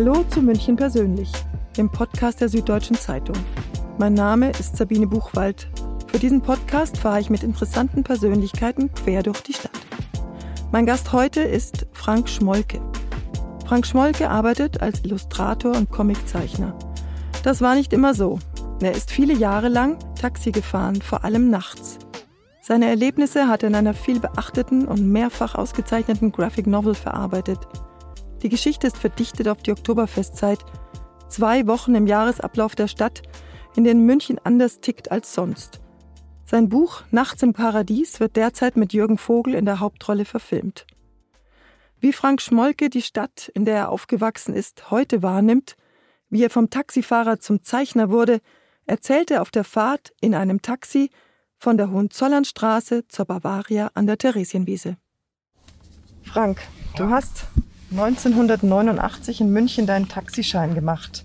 Hallo zu München persönlich, dem Podcast der Süddeutschen Zeitung. Mein Name ist Sabine Buchwald. Für diesen Podcast fahre ich mit interessanten Persönlichkeiten quer durch die Stadt. Mein Gast heute ist Frank Schmolke. Frank Schmolke arbeitet als Illustrator und Comiczeichner. Das war nicht immer so. Er ist viele Jahre lang Taxi gefahren, vor allem nachts. Seine Erlebnisse hat er in einer viel beachteten und mehrfach ausgezeichneten Graphic Novel verarbeitet. Die Geschichte ist verdichtet auf die Oktoberfestzeit, zwei Wochen im Jahresablauf der Stadt, in denen München anders tickt als sonst. Sein Buch Nachts im Paradies wird derzeit mit Jürgen Vogel in der Hauptrolle verfilmt. Wie Frank Schmolke die Stadt, in der er aufgewachsen ist, heute wahrnimmt, wie er vom Taxifahrer zum Zeichner wurde, erzählt er auf der Fahrt in einem Taxi von der Hohenzollernstraße zur Bavaria an der Theresienwiese. Frank, du hast 1989 in München deinen Taxischein gemacht.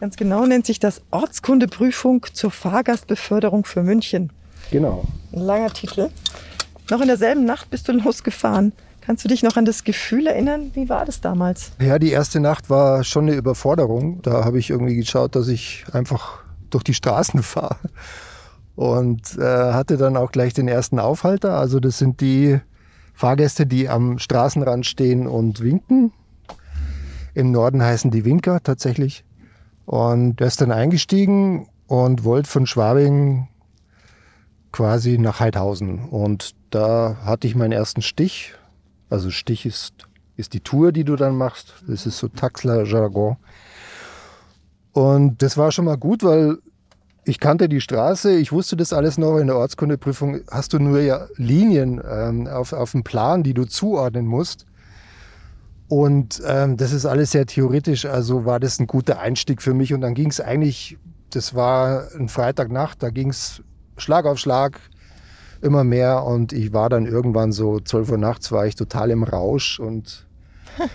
Ganz genau nennt sich das Ortskundeprüfung zur Fahrgastbeförderung für München. Genau. Ein langer Titel. Noch in derselben Nacht bist du losgefahren. Kannst du dich noch an das Gefühl erinnern? Wie war das damals? Ja, die erste Nacht war schon eine Überforderung. Da habe ich irgendwie geschaut, dass ich einfach durch die Straßen fahre und äh, hatte dann auch gleich den ersten Aufhalter. Also das sind die Fahrgäste, die am Straßenrand stehen und winken. Im Norden heißen die Winker tatsächlich. Und er ist dann eingestiegen und wollte von Schwabing quasi nach Heidhausen. Und da hatte ich meinen ersten Stich. Also Stich ist, ist die Tour, die du dann machst. Das ist so Taxler-Jargon. Und das war schon mal gut, weil ich kannte die Straße, ich wusste das alles noch. In der Ortskundeprüfung hast du nur ja Linien ähm, auf, auf dem Plan, die du zuordnen musst. Und ähm, das ist alles sehr theoretisch, also war das ein guter Einstieg für mich. Und dann ging es eigentlich, das war ein Freitagnacht, da ging es Schlag auf Schlag immer mehr. Und ich war dann irgendwann so 12 Uhr nachts, war ich total im Rausch und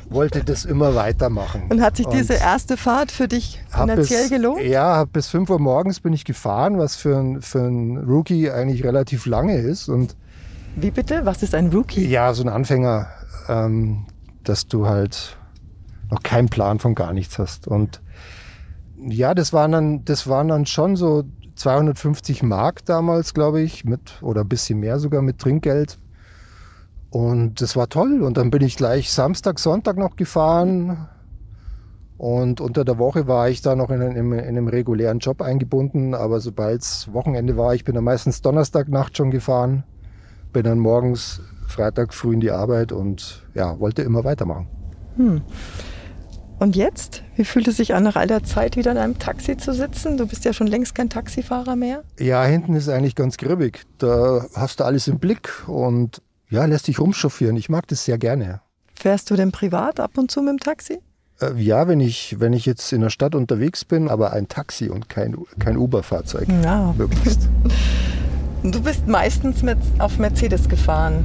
wollte das immer weitermachen. Und hat sich und diese erste Fahrt für dich finanziell bis, gelohnt? Ja, bis 5 Uhr morgens bin ich gefahren, was für ein, für ein Rookie eigentlich relativ lange ist. Und Wie bitte? Was ist ein Rookie? Ja, so ein Anfänger, ähm, dass du halt noch keinen Plan von gar nichts hast. Und ja, das waren dann, das waren dann schon so 250 Mark damals, glaube ich, mit oder ein bisschen mehr sogar mit Trinkgeld. Und das war toll. Und dann bin ich gleich Samstag, Sonntag noch gefahren. Und unter der Woche war ich da noch in einem, in einem regulären Job eingebunden. Aber sobald es Wochenende war, ich bin dann meistens Donnerstagnacht schon gefahren. Bin dann morgens, Freitag früh in die Arbeit und ja, wollte immer weitermachen. Hm. Und jetzt? Wie fühlt es sich an, nach all der Zeit wieder in einem Taxi zu sitzen? Du bist ja schon längst kein Taxifahrer mehr. Ja, hinten ist eigentlich ganz gribbig. Da hast du alles im Blick und ja, lässt dich rumchauffieren. Ich mag das sehr gerne. Fährst du denn privat ab und zu mit dem Taxi? Äh, ja, wenn ich, wenn ich jetzt in der Stadt unterwegs bin, aber ein Taxi und kein, kein Uber-Fahrzeug. Ja. Möglichst. Du bist meistens mit, auf Mercedes gefahren.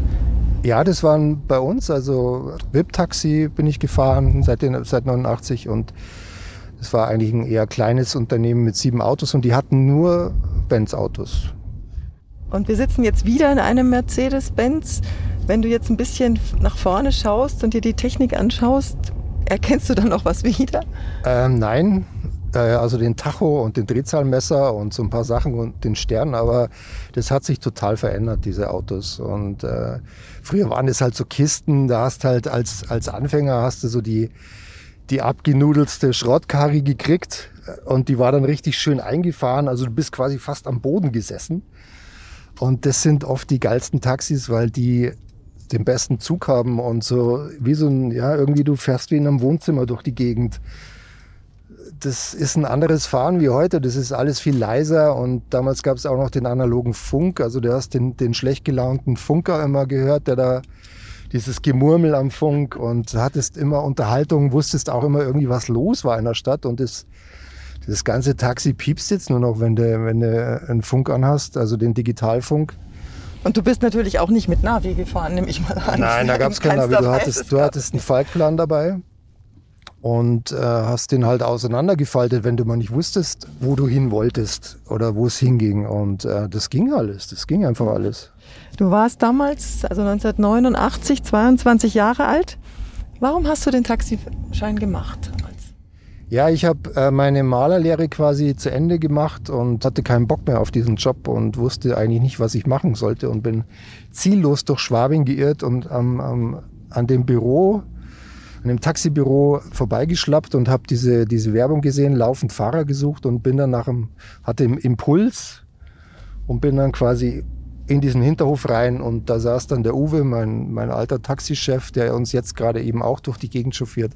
Ja, das waren bei uns, also VIP-Taxi bin ich gefahren seit, den, seit 89 und es war eigentlich ein eher kleines Unternehmen mit sieben Autos und die hatten nur Benz-Autos. Und wir sitzen jetzt wieder in einem Mercedes-Benz. Wenn du jetzt ein bisschen nach vorne schaust und dir die Technik anschaust, erkennst du dann noch was wieder? Ähm, nein, äh, also den Tacho und den Drehzahlmesser und so ein paar Sachen und den Stern, aber das hat sich total verändert, diese Autos. Und äh, früher waren es halt so Kisten, da hast halt als, als Anfänger hast du so die, die abgenudelste Schrottkarre gekriegt und die war dann richtig schön eingefahren. Also du bist quasi fast am Boden gesessen. Und das sind oft die geilsten Taxis, weil die den besten Zug haben und so wie so ein, ja, irgendwie du fährst wie in einem Wohnzimmer durch die Gegend. Das ist ein anderes Fahren wie heute. Das ist alles viel leiser und damals gab es auch noch den analogen Funk. Also du hast den, den schlecht gelaunten Funker immer gehört, der da dieses Gemurmel am Funk und hattest immer Unterhaltung, wusstest auch immer irgendwie, was los war in der Stadt und das das ganze Taxi piepst jetzt nur noch, wenn du, wenn du einen Funk anhast, also den Digitalfunk. Und du bist natürlich auch nicht mit Navi gefahren, nehme ich mal an. Nein, da gab es keinen Navi. Du hattest, du hattest einen Falkplan dabei und äh, hast den halt auseinandergefaltet, wenn du mal nicht wusstest, wo du hin wolltest oder wo es hinging. Und äh, das ging alles, das ging einfach alles. Du warst damals, also 1989, 22 Jahre alt. Warum hast du den Taxischein gemacht? Ja, ich habe äh, meine Malerlehre quasi zu Ende gemacht und hatte keinen Bock mehr auf diesen Job und wusste eigentlich nicht, was ich machen sollte und bin ziellos durch Schwabing geirrt und ähm, ähm, an dem Büro, an dem Taxibüro vorbeigeschlappt und habe diese, diese Werbung gesehen, laufend Fahrer gesucht und bin dann nach dem, hatte im Impuls und bin dann quasi in diesen Hinterhof rein und da saß dann der Uwe, mein, mein alter Taxichef, der uns jetzt gerade eben auch durch die Gegend chauffiert.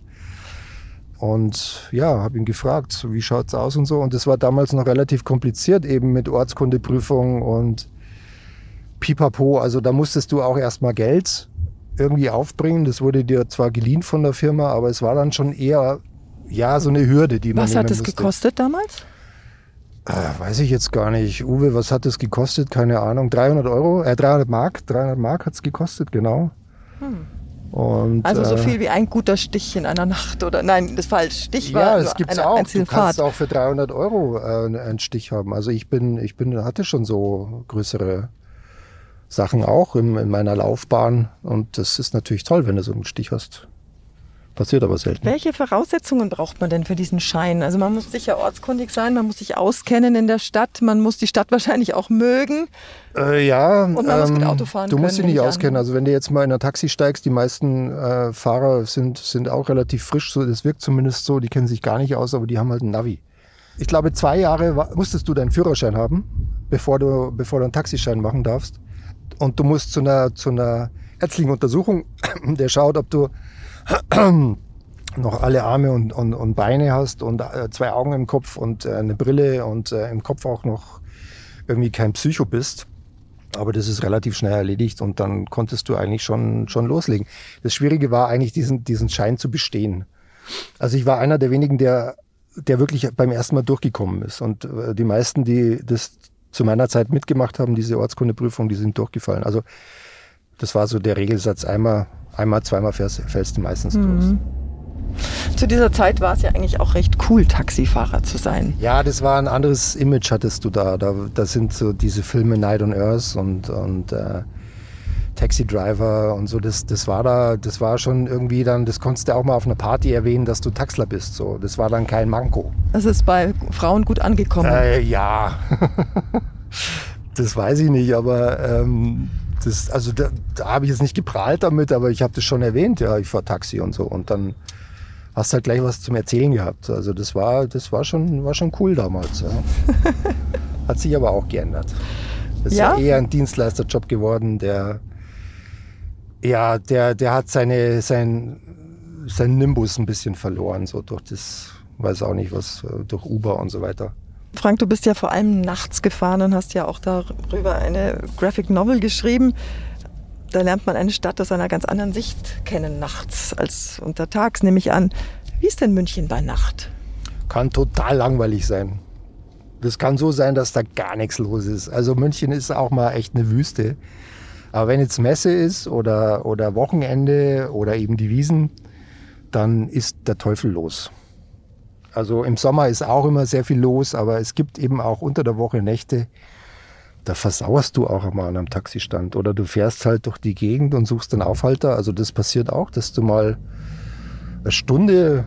Und ja, habe ihn gefragt, wie schaut's aus und so. Und das war damals noch relativ kompliziert, eben mit Ortskundeprüfung und Pipapo. Also da musstest du auch erstmal Geld irgendwie aufbringen. Das wurde dir zwar geliehen von der Firma, aber es war dann schon eher ja so eine Hürde, die man Was hat es gekostet damals? Äh, weiß ich jetzt gar nicht. Uwe, was hat das gekostet? Keine Ahnung. 300 Euro, äh, 300 Mark. 300 Mark hat's gekostet, genau. Hm. Und, Also so äh, viel wie ein guter Stich in einer Nacht oder nein, das war falsch. Stich war Ja, das gibt's eine auch. Du kannst Fahrt. auch für 300 Euro äh, einen Stich haben. Also ich bin, ich bin, hatte schon so größere Sachen auch in, in meiner Laufbahn und das ist natürlich toll, wenn du so einen Stich hast. Passiert aber selten. Welche Voraussetzungen braucht man denn für diesen Schein? Also man muss sicher ortskundig sein, man muss sich auskennen in der Stadt, man muss die Stadt wahrscheinlich auch mögen. Äh, ja, Und man muss gut Auto fahren du musst dich können, nicht auskennen. Also wenn du jetzt mal in ein Taxi steigst, die meisten äh, Fahrer sind, sind auch relativ frisch, so das wirkt zumindest so, die kennen sich gar nicht aus, aber die haben halt ein Navi. Ich glaube, zwei Jahre musstest du deinen Führerschein haben, bevor du, bevor du einen Taxischein machen darfst. Und du musst zu einer, zu einer ärztlichen Untersuchung, der schaut, ob du noch alle Arme und, und, und Beine hast und äh, zwei Augen im Kopf und äh, eine Brille und äh, im Kopf auch noch irgendwie kein Psycho bist. Aber das ist relativ schnell erledigt und dann konntest du eigentlich schon, schon loslegen. Das Schwierige war eigentlich, diesen, diesen Schein zu bestehen. Also ich war einer der wenigen, der, der wirklich beim ersten Mal durchgekommen ist. Und die meisten, die das zu meiner Zeit mitgemacht haben, diese Ortskundeprüfung, die sind durchgefallen. Also das war so der Regelsatz. Einmal, einmal zweimal fällst, fällst du meistens durch. Zu dieser Zeit war es ja eigentlich auch recht cool, Taxifahrer zu sein. Ja, das war ein anderes Image hattest du da. Da, da sind so diese Filme Night on Earth und, und äh, Taxi Driver und so. Das, das war da, das war schon irgendwie dann, das konntest du auch mal auf einer Party erwähnen, dass du Taxler bist. So, das war dann kein Manko. Das ist bei Frauen gut angekommen. Äh, ja, das weiß ich nicht, aber ähm, das, also da, da habe ich jetzt nicht geprahlt damit, aber ich habe das schon erwähnt. Ja, ich fahre Taxi und so und dann hast halt gleich was zum Erzählen gehabt. Also das war, das war schon, war schon cool damals. Ja. Hat sich aber auch geändert. Das ist Ja? ja eher ein Dienstleisterjob geworden, der ja, der, der hat seine, sein, sein Nimbus ein bisschen verloren, so durch das, weiß auch nicht was, äh, durch Uber und so weiter. Frank, du bist ja vor allem nachts gefahren und hast ja auch darüber eine Graphic Novel geschrieben. Da lernt man eine Stadt aus einer ganz anderen Sicht kennen nachts als untertags, nehme ich an. Wie ist denn München bei Nacht? Kann total langweilig sein. Das kann so sein, dass da gar nichts los ist. Also München ist auch mal echt eine Wüste. Aber wenn jetzt Messe ist oder, oder Wochenende oder eben die Wiesen, dann ist der Teufel los. Also im Sommer ist auch immer sehr viel los, aber es gibt eben auch unter der Woche Nächte, da versauerst du auch mal an einem Taxistand. Oder du fährst halt durch die Gegend und suchst einen Aufhalter. Also das passiert auch, dass du mal eine Stunde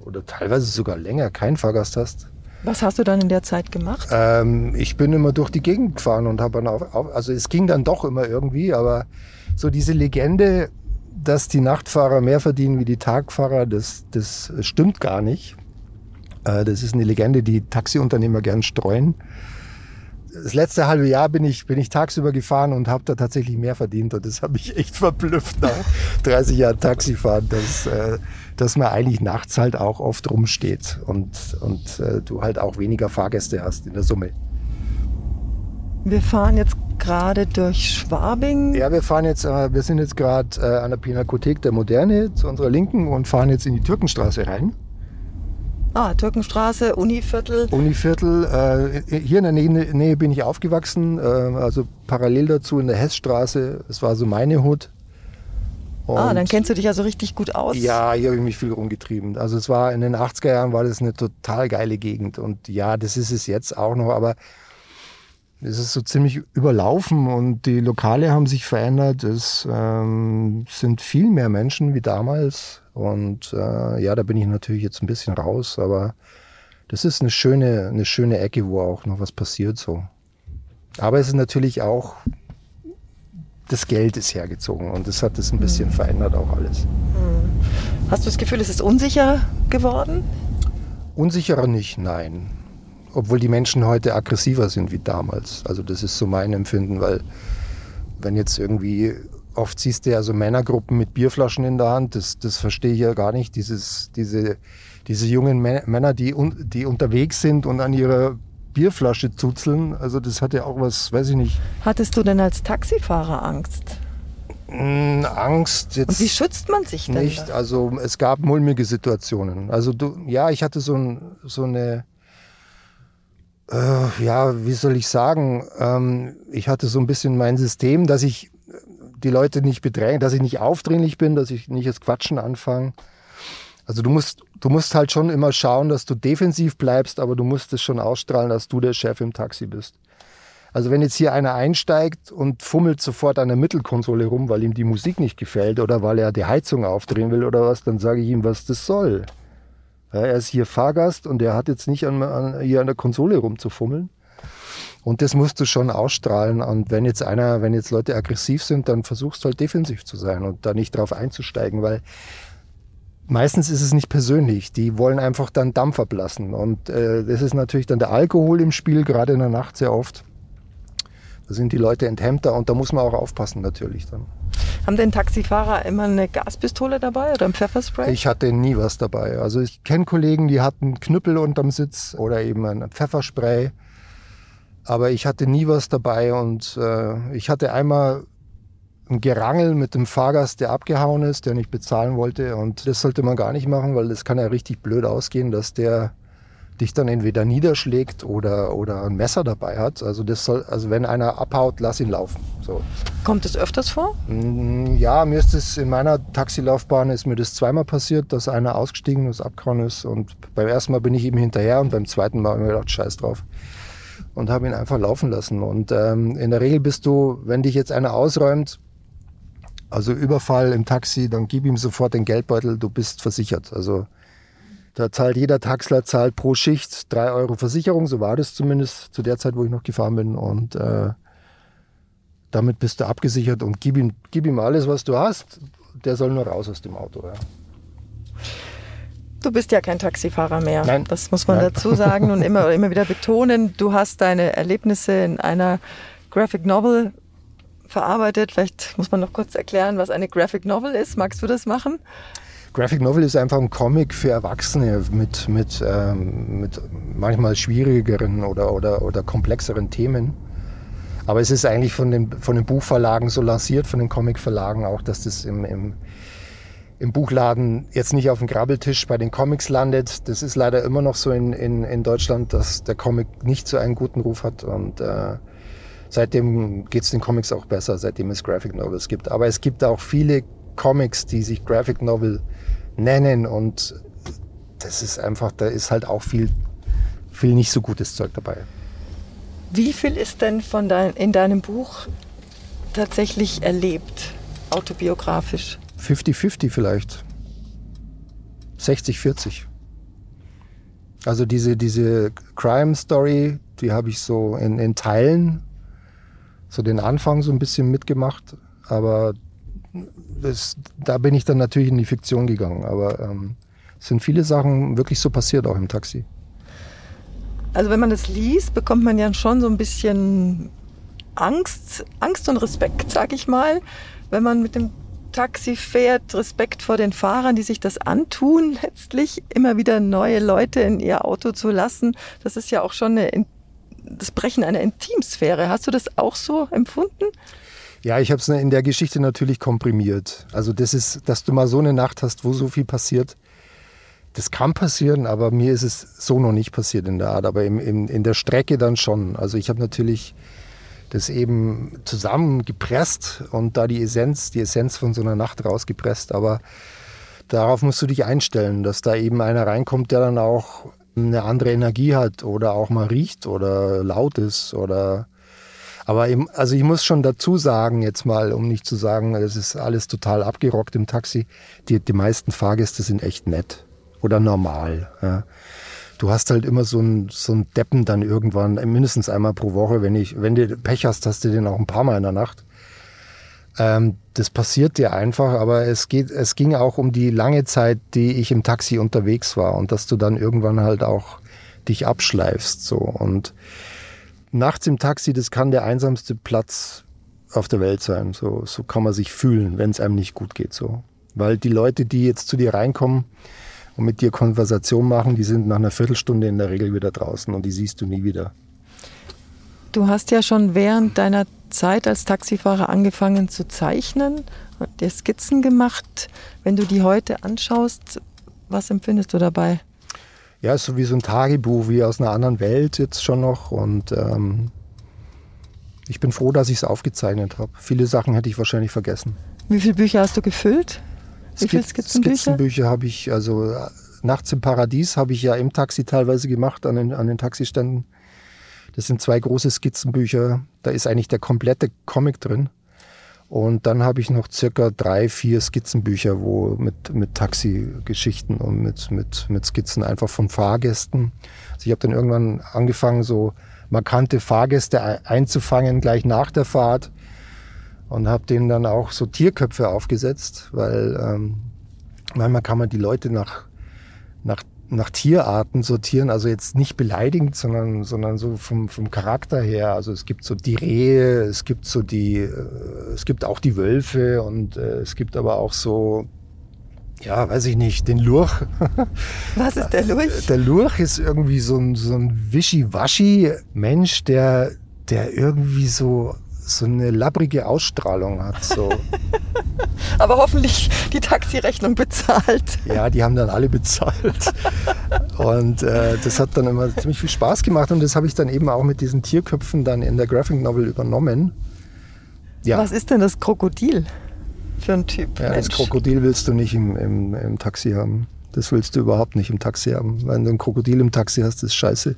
oder teilweise sogar länger keinen Fahrgast hast. Was hast du dann in der Zeit gemacht? Ähm, ich bin immer durch die Gegend gefahren und habe dann auf, auf, also es ging dann doch immer irgendwie, aber so diese Legende, dass die Nachtfahrer mehr verdienen wie die Tagfahrer, das, das stimmt gar nicht. Äh, das ist eine Legende, die Taxiunternehmer gern streuen. Das letzte halbe Jahr bin ich, bin ich tagsüber gefahren und habe da tatsächlich mehr verdient. Und das habe ich echt verblüfft nach 30 Jahren Taxifahren, dass, äh, dass man eigentlich nachts halt auch oft rumsteht und, und äh, du halt auch weniger Fahrgäste hast in der Summe. Wir fahren jetzt gerade durch Schwabing. Ja, wir fahren jetzt, wir sind jetzt gerade an der Pinakothek der Moderne zu unserer Linken und fahren jetzt in die Türkenstraße rein. Ah, Türkenstraße, Univiertel. Univiertel. Äh, hier in der Nähe, Nähe bin ich aufgewachsen, äh, also parallel dazu in der Hessstraße. Das war so meine Hut. ah, dann kennst du dich also richtig gut aus. Ja, hier habe ich mich viel rumgetrieben. Also es war in den 80er Jahren war das eine total geile Gegend und ja, das ist es jetzt auch noch, aber es ist so ziemlich überlaufen und die Lokale haben sich verändert. Es ähm, sind viel mehr Menschen wie damals. Und äh, ja, da bin ich natürlich jetzt ein bisschen raus, aber das ist eine schöne, eine schöne Ecke, wo auch noch was passiert so. Aber es ist natürlich auch, das Geld ist hergezogen und das hat es ein bisschen mhm. verändert auch alles. Mhm. Hast du das Gefühl, es ist unsicher geworden? Unsicherer nicht, nein obwohl die Menschen heute aggressiver sind wie damals. Also das ist so mein Empfinden, weil wenn jetzt irgendwie oft siehst du ja so Männergruppen mit Bierflaschen in der Hand, das, das verstehe ich ja gar nicht. Dieses, diese, diese jungen Männer, die, die unterwegs sind und an ihrer Bierflasche zuzeln, also das hat ja auch was, weiß ich nicht. Hattest du denn als Taxifahrer Angst? Hm, Angst jetzt. Und wie schützt man sich denn? Nicht, da? also es gab mulmige Situationen. Also du, ja, ich hatte so, ein, so eine äh, ja, wie soll ich sagen, ähm, ich hatte so ein bisschen mein System, dass ich die Leute nicht bedränge, dass ich nicht aufdringlich bin, dass ich nicht das Quatschen anfange. Also du musst, du musst halt schon immer schauen, dass du defensiv bleibst, aber du musst es schon ausstrahlen, dass du der Chef im Taxi bist. Also wenn jetzt hier einer einsteigt und fummelt sofort an der Mittelkonsole rum, weil ihm die Musik nicht gefällt oder weil er die Heizung aufdrehen will oder was, dann sage ich ihm, was das soll. Ja, er ist hier Fahrgast und er hat jetzt nicht an, an, hier an der Konsole rumzufummeln. Und das musst du schon ausstrahlen. Und wenn jetzt einer, wenn jetzt Leute aggressiv sind, dann versuchst du halt defensiv zu sein und da nicht drauf einzusteigen, weil meistens ist es nicht persönlich. Die wollen einfach dann Dampf ablassen. Und äh, das ist natürlich dann der Alkohol im Spiel, gerade in der Nacht sehr oft. Da sind die Leute enthemmter und da muss man auch aufpassen natürlich dann. Haben denn Taxifahrer immer eine Gaspistole dabei oder ein Pfefferspray? Ich hatte nie was dabei. Also ich kenne Kollegen, die hatten Knüppel unterm Sitz oder eben ein Pfefferspray. Aber ich hatte nie was dabei und äh, ich hatte einmal ein Gerangel mit dem Fahrgast, der abgehauen ist, der nicht bezahlen wollte. Und das sollte man gar nicht machen, weil das kann ja richtig blöd ausgehen, dass der dich dann entweder niederschlägt oder, oder ein Messer dabei hat. Also das soll, also wenn einer abhaut, lass ihn laufen. So. Kommt es öfters vor? Mm, ja, mir ist es in meiner Taxilaufbahn ist mir das zweimal passiert, dass einer ausgestiegen ist, abgehauen ist. Und beim ersten Mal bin ich ihm hinterher und beim zweiten Mal habe ich mir gedacht, scheiß drauf. Und habe ihn einfach laufen lassen. Und ähm, in der Regel bist du, wenn dich jetzt einer ausräumt, also Überfall im Taxi, dann gib ihm sofort den Geldbeutel, du bist versichert. Also da zahlt jeder Taxler zahlt pro Schicht drei Euro Versicherung, so war das zumindest zu der Zeit, wo ich noch gefahren bin. Und äh, damit bist du abgesichert und gib ihm, gib ihm alles, was du hast. Der soll nur raus aus dem Auto. Ja. Du bist ja kein Taxifahrer mehr. Nein. Das muss man Nein. dazu sagen und immer, immer wieder betonen. Du hast deine Erlebnisse in einer Graphic Novel verarbeitet. Vielleicht muss man noch kurz erklären, was eine Graphic Novel ist. Magst du das machen? Graphic Novel ist einfach ein Comic für Erwachsene mit, mit, ähm, mit manchmal schwierigeren oder, oder, oder komplexeren Themen. Aber es ist eigentlich von den, von den Buchverlagen so lanciert, von den Comicverlagen auch, dass das im, im, im Buchladen jetzt nicht auf dem Grabbeltisch bei den Comics landet. Das ist leider immer noch so in, in, in Deutschland, dass der Comic nicht so einen guten Ruf hat. Und äh, seitdem geht es den Comics auch besser, seitdem es Graphic Novels gibt. Aber es gibt auch viele Comics, die sich Graphic Novel nennen und das ist einfach, da ist halt auch viel, viel nicht so gutes Zeug dabei. Wie viel ist denn von dein, in deinem Buch tatsächlich erlebt, autobiografisch? 50-50 vielleicht. 60-40. Also diese, diese Crime-Story, die habe ich so in, in Teilen, so den Anfang so ein bisschen mitgemacht, aber das, da bin ich dann natürlich in die Fiktion gegangen. Aber ähm, es sind viele Sachen wirklich so passiert, auch im Taxi. Also wenn man das liest, bekommt man ja schon so ein bisschen Angst, Angst und Respekt, sag ich mal, wenn man mit dem Taxi fährt, Respekt vor den Fahrern, die sich das antun, letztlich immer wieder neue Leute in ihr Auto zu lassen. Das ist ja auch schon eine, das Brechen einer Intimsphäre. Hast du das auch so empfunden? Ja, ich habe es in der Geschichte natürlich komprimiert. Also das ist, dass du mal so eine Nacht hast, wo so viel passiert. Das kann passieren, aber mir ist es so noch nicht passiert in der Art, aber im, im, in der Strecke dann schon. Also ich habe natürlich das eben zusammengepresst und da die Essenz, die Essenz von so einer Nacht rausgepresst. Aber darauf musst du dich einstellen, dass da eben einer reinkommt, der dann auch eine andere Energie hat oder auch mal riecht oder laut ist oder Aber eben, also ich muss schon dazu sagen, jetzt mal, um nicht zu sagen, das ist alles total abgerockt im Taxi. Die, die meisten Fahrgäste sind echt nett oder normal. Ja. Du hast halt immer so einen so einen Deppen dann irgendwann, mindestens einmal pro Woche. Wenn, ich, wenn du Pech hast, hast du den auch ein paar Mal in der Nacht. Ähm, das passiert dir einfach, aber es, geht, es ging auch um die lange Zeit, die ich im Taxi unterwegs war und dass du dann irgendwann halt auch dich abschleifst. So. Und nachts im Taxi, das kann der einsamste Platz auf der Welt sein. So, so kann man sich fühlen, wenn es einem nicht gut geht. So. Weil die Leute, die jetzt zu dir reinkommen und mit dir Konversation machen, die sind nach einer Viertelstunde in der Regel wieder draußen und die siehst du nie wieder. Du hast ja schon während deiner Zeit als Taxifahrer angefangen zu zeichnen und dir Skizzen gemacht. Wenn du die heute anschaust, was empfindest du dabei? Ja, ist so wie so ein Tagebuch, wie aus einer anderen Welt jetzt schon noch. Und ähm, ich bin froh, dass ich es aufgezeichnet habe. Viele Sachen hätte ich wahrscheinlich vergessen. Wie viele Bücher hast du gefüllt? Wie viele Skizzenbücher? Skizzenbücher habe ich, also Nachts im Paradies habe ich ja im Taxi teilweise gemacht, an den, an den Taxiständen. Das sind zwei große Skizzenbücher. Da ist eigentlich der komplette Comic drin. Und dann habe ich noch circa drei, vier Skizzenbücher, wo mit, mit Taxi-Geschichten und mit, mit, mit Skizzen einfach von Fahrgästen. Also ich habe dann irgendwann angefangen, so markante Fahrgäste einzufangen, gleich nach der Fahrt. Und habe denen dann auch so Tierköpfe aufgesetzt, weil ähm, manchmal kann man die Leute nach, nach nach Tierarten sortieren, also jetzt nicht beleidigend, sondern, sondern so vom, vom Charakter her. Also es gibt so die Rehe, es gibt so die, äh, es gibt auch die Wölfe und äh, es gibt aber auch so, ja, weiß ich nicht, den Lurch. Was ist der Lurch? Der Lurch ist irgendwie so ein, so ein Wischiwaschi-Mensch, der, der irgendwie so so eine labbrige Ausstrahlung hat. So. Aber hoffentlich die Taxirechnung bezahlt. Ja, die haben dann alle bezahlt. Und äh, das hat dann immer ziemlich viel Spaß gemacht und das habe ich dann eben auch mit diesen Tierköpfen dann in der Graphic Novel übernommen. Ja. Was ist denn das Krokodil für ein Typ? Ja, das Krokodil willst du nicht im, im, im Taxi haben. Das willst du überhaupt nicht im Taxi haben. Wenn du ein Krokodil im Taxi hast, ist scheiße.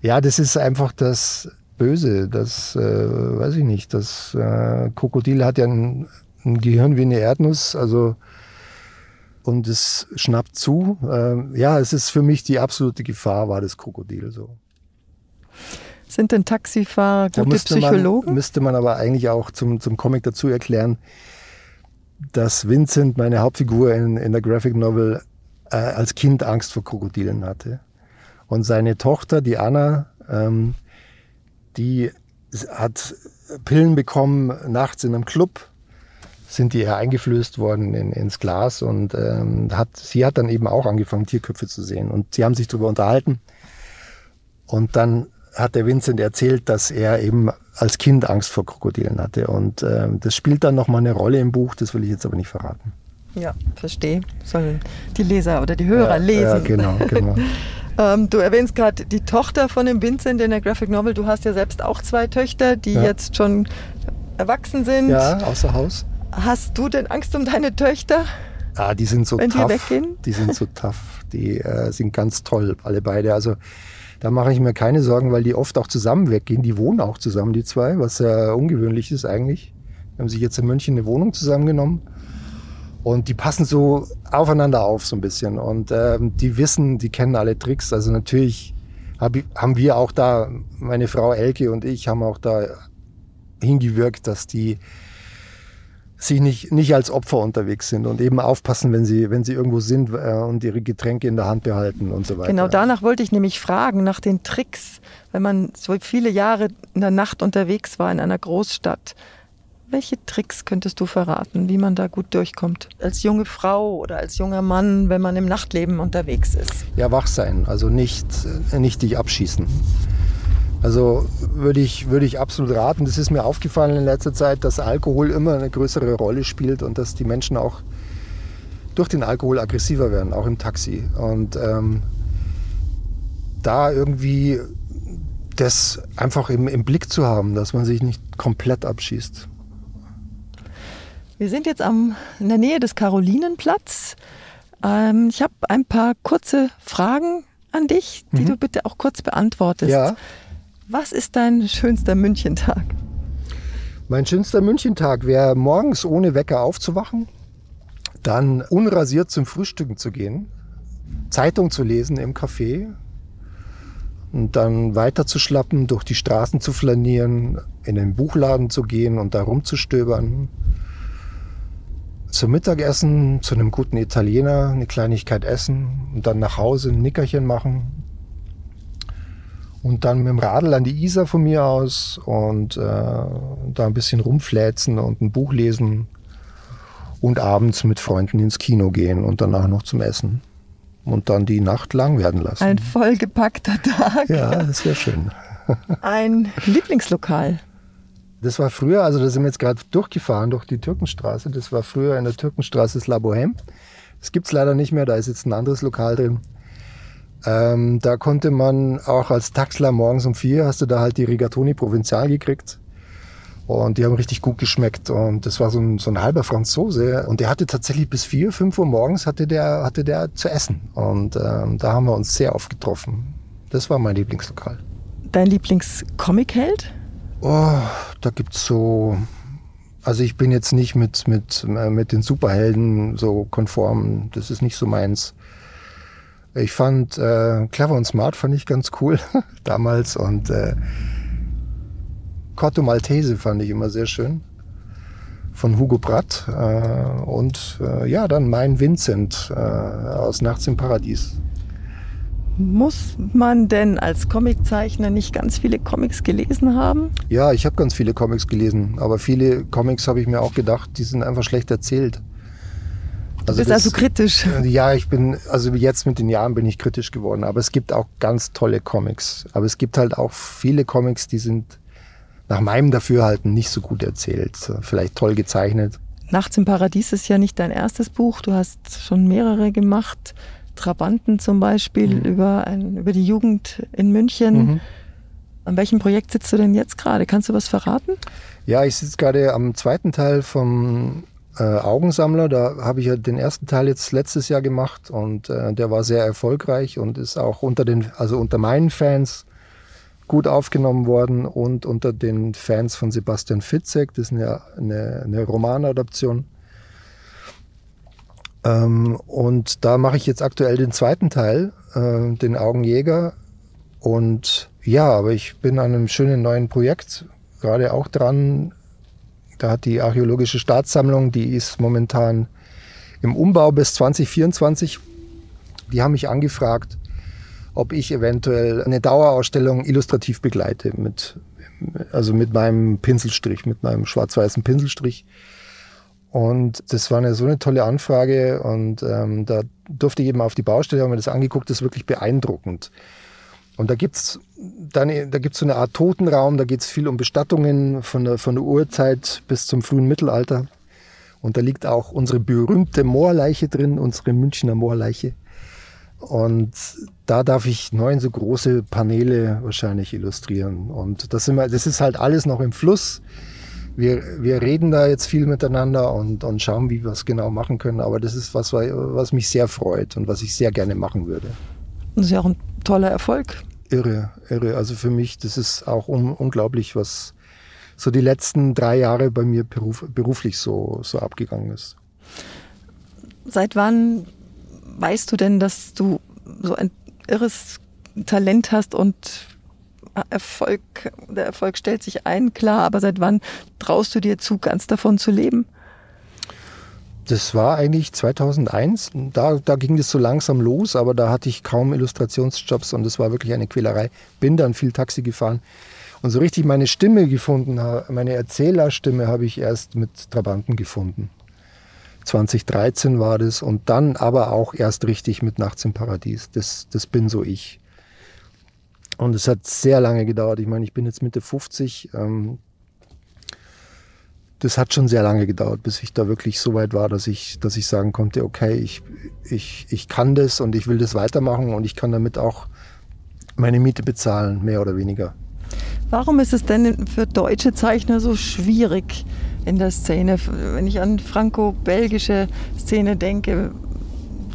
Ja, das ist einfach das, böse. Das äh, weiß ich nicht. Das äh, Krokodil hat ja ein, ein, Gehirn wie eine Erdnuss, also und es schnappt zu. Äh, ja, es ist für mich die absolute Gefahr, war das Krokodil so. Sind denn Taxifahrer gute da Psychologen? Man, müsste man aber eigentlich auch zum, zum Comic dazu erklären, dass Vincent, meine Hauptfigur in, in der Graphic Novel, äh, als Kind Angst vor Krokodilen hatte. Und seine Tochter, die Anna, ähm, die hat Pillen bekommen nachts in einem Club, sind die eingeflößt worden in, ins Glas und ähm, hat, sie hat dann eben auch angefangen, Tierköpfe zu sehen. Und sie haben sich darüber unterhalten. Und dann hat der Vincent erzählt, dass er eben als Kind Angst vor Krokodilen hatte. Und ähm, das spielt dann nochmal eine Rolle im Buch, das will ich jetzt aber nicht verraten. Ja, verstehe. Sollen die Leser oder die Hörer ja, lesen. Ja, genau, genau. Ähm, du erwähnst gerade die Tochter von dem Vincent in der Graphic Novel. Du hast ja selbst auch zwei Töchter, die ja. jetzt schon erwachsen sind. Ja, außer Haus. Hast du denn Angst um deine Töchter? Ah, die sind so wenn tough. Die, weggehen? die sind so tough. Die äh, sind ganz toll, alle beide. Also da mache ich mir keine Sorgen, weil die oft auch zusammen weggehen. Die wohnen auch zusammen, die zwei, was ja ungewöhnlich ist eigentlich. Die haben sich jetzt in München eine Wohnung zusammengenommen. Und die passen so aufeinander auf so ein bisschen. Und ähm, die wissen, die kennen alle Tricks. Also natürlich hab, haben wir auch da, meine Frau Elke und ich haben auch da hingewirkt, dass die sich nicht, nicht als Opfer unterwegs sind und eben aufpassen, wenn sie, wenn sie irgendwo sind äh, und ihre Getränke in der Hand behalten und so weiter. Genau danach wollte ich nämlich fragen, nach den Tricks, wenn man so viele Jahre in der Nacht unterwegs war in einer Großstadt. Welche Tricks könntest du verraten, wie man da gut durchkommt? Als junge Frau oder als junger Mann, wenn man im Nachtleben unterwegs ist? Ja, wach sein, also nicht, äh, nicht dich abschießen. Also würde ich, würde ich absolut raten. Das ist mir aufgefallen in letzter Zeit, dass Alkohol immer eine größere Rolle spielt und dass die Menschen auch durch den Alkohol aggressiver werden, auch im Taxi. Und ähm, da irgendwie das einfach im, im Blick zu haben, dass man sich nicht komplett abschießt. Wir sind jetzt am, in der Nähe des Karolinenplatz. Ähm, ich habe ein paar kurze Fragen an dich, die mhm. du bitte auch kurz beantwortest. Ja. Was ist dein schönster Münchentag? Mein schönster Münchentag wäre morgens ohne Wecker aufzuwachen, dann unrasiert zum Frühstücken zu gehen, Zeitung zu lesen im Café und dann weiter zu schlappen, durch die Straßen zu flanieren, in den Buchladen zu gehen und da rumzustöbern. Zum Mittagessen, zu einem guten Italiener, eine Kleinigkeit essen und dann nach Hause ein Nickerchen machen, und dann mit dem Radl an die Isar von mir aus und äh, da ein bisschen rumfläzen und ein Buch lesen und abends mit Freunden ins Kino gehen und danach noch zum Essen und dann die Nacht lang werden lassen. Ein vollgepackter Tag. Ja, das wäre schön. Ein Lieblingslokal. Das war früher, also da sind wir jetzt gerade durchgefahren durch die Türkenstraße. Das war früher in der Türkenstraße das La Bohème. Das gibt es leider nicht mehr, da ist jetzt ein anderes Lokal drin. Ähm, da konnte man auch als Taxler morgens um vier hast du da halt die Rigatoni Provinzial gekriegt. Und die haben richtig gut geschmeckt. Und das war so ein, so ein halber Franzose. Und der hatte tatsächlich bis vier, fünf Uhr morgens hatte der, hatte der zu essen. Und ähm, da haben wir uns sehr oft getroffen. Das war mein Lieblingslokal. Dein Lieblingscomic-Held? Oh, da gibt's so. Also ich bin jetzt nicht mit, mit, äh, mit den Superhelden so konform. Das ist nicht so meins. Ich fand äh, Clever und Smart fand ich ganz cool damals und äh, Corto Maltese fand ich immer sehr schön von Hugo Pratt äh, und äh, ja dann mein Vincent äh, aus Nachts im Paradies. Muss man denn als Comiczeichner nicht ganz viele Comics gelesen haben? Ja, ich habe ganz viele Comics gelesen, aber viele Comics habe ich mir auch gedacht, die sind einfach schlecht erzählt. Also du bist das, also kritisch. Ja, ich bin, also jetzt mit den Jahren bin ich kritisch geworden. Aber es gibt auch ganz tolle Comics. Aber es gibt halt auch viele Comics, die sind nach meinem Dafürhalten nicht so gut erzählt. Vielleicht toll gezeichnet. Nachts im Paradies ist ja nicht dein erstes Buch. Du hast schon mehrere gemacht. Trabanten zum Beispiel mhm. über, ein, über die Jugend in München. Mhm. An welchem Projekt sitzt du denn jetzt gerade? Kannst du was verraten? Ja, ich sitze gerade am zweiten Teil vom äh, Augensammler. Da habe ich ja den ersten Teil jetzt letztes Jahr gemacht und äh, der war sehr erfolgreich und ist auch unter den, also unter meinen Fans gut aufgenommen worden und unter den Fans von Sebastian Fitzek. Das ist eine, eine, eine Romanadaption. Ähm, und da mache ich jetzt aktuell den zweiten Teil, äh, den Augenjäger. Und ja, aber ich bin an einem schönen neuen Projekt gerade auch dran, da hat die Archäologische Staatssammlung, die ist momentan im Umbau bis 2024. Die haben mich angefragt, ob ich eventuell eine Dauerausstellung illustrativ begleite mit, also mit meinem Pinselstrich, mit meinem schwarz-weißen Pinselstrich. Und das war eine, so eine tolle Anfrage und ähm, da durfte ich eben auf die Baustelle, haben mir das angeguckt, das ist wirklich beeindruckend. Und da gibt's dann, da gibt's so eine Art Totenraum, da geht's viel um Bestattungen von der, von der Urzeit bis zum frühen Mittelalter. Und da liegt auch unsere berühmte Moorleiche drin, unsere Münchner Moorleiche. Und da darf ich neun so große Paneele wahrscheinlich illustrieren. Und das, sind wir, das ist halt alles noch im Fluss. Wir, wir reden da jetzt viel miteinander und, und schauen, wie wir es genau machen können. Aber das ist was, was mich sehr freut und was ich sehr gerne machen würde. Das ist ja auch ein toller Erfolg. Irre, irre. Also für mich, das ist auch un unglaublich, was so die letzten drei Jahre bei mir beruf beruflich so, so abgegangen ist. Seit wann weißt du denn, dass du so ein irres Talent hast und Erfolg, der Erfolg stellt sich ein, klar, aber seit wann traust du dir zu, ganz davon zu leben? Das war eigentlich 2001. Da, da ging das so langsam los, aber da hatte ich kaum Illustrationsjobs und es war wirklich eine Quälerei. Bin dann viel Taxi gefahren und so richtig meine Stimme gefunden, meine Erzählerstimme habe ich erst mit Trabanten gefunden. 2013 war das und dann aber auch erst richtig mit Nachts im Paradies. Das, das bin so ich. Und es hat sehr lange gedauert. Ich meine, ich bin jetzt Mitte 50. Ähm, das hat schon sehr lange gedauert, bis ich da wirklich so weit war, dass ich, dass ich sagen konnte, okay, ich, ich, ich kann das und ich will das weitermachen und ich kann damit auch meine Miete bezahlen, mehr oder weniger. Warum ist es denn für deutsche Zeichner so schwierig in der Szene? Wenn ich an franco-belgische Szene denke,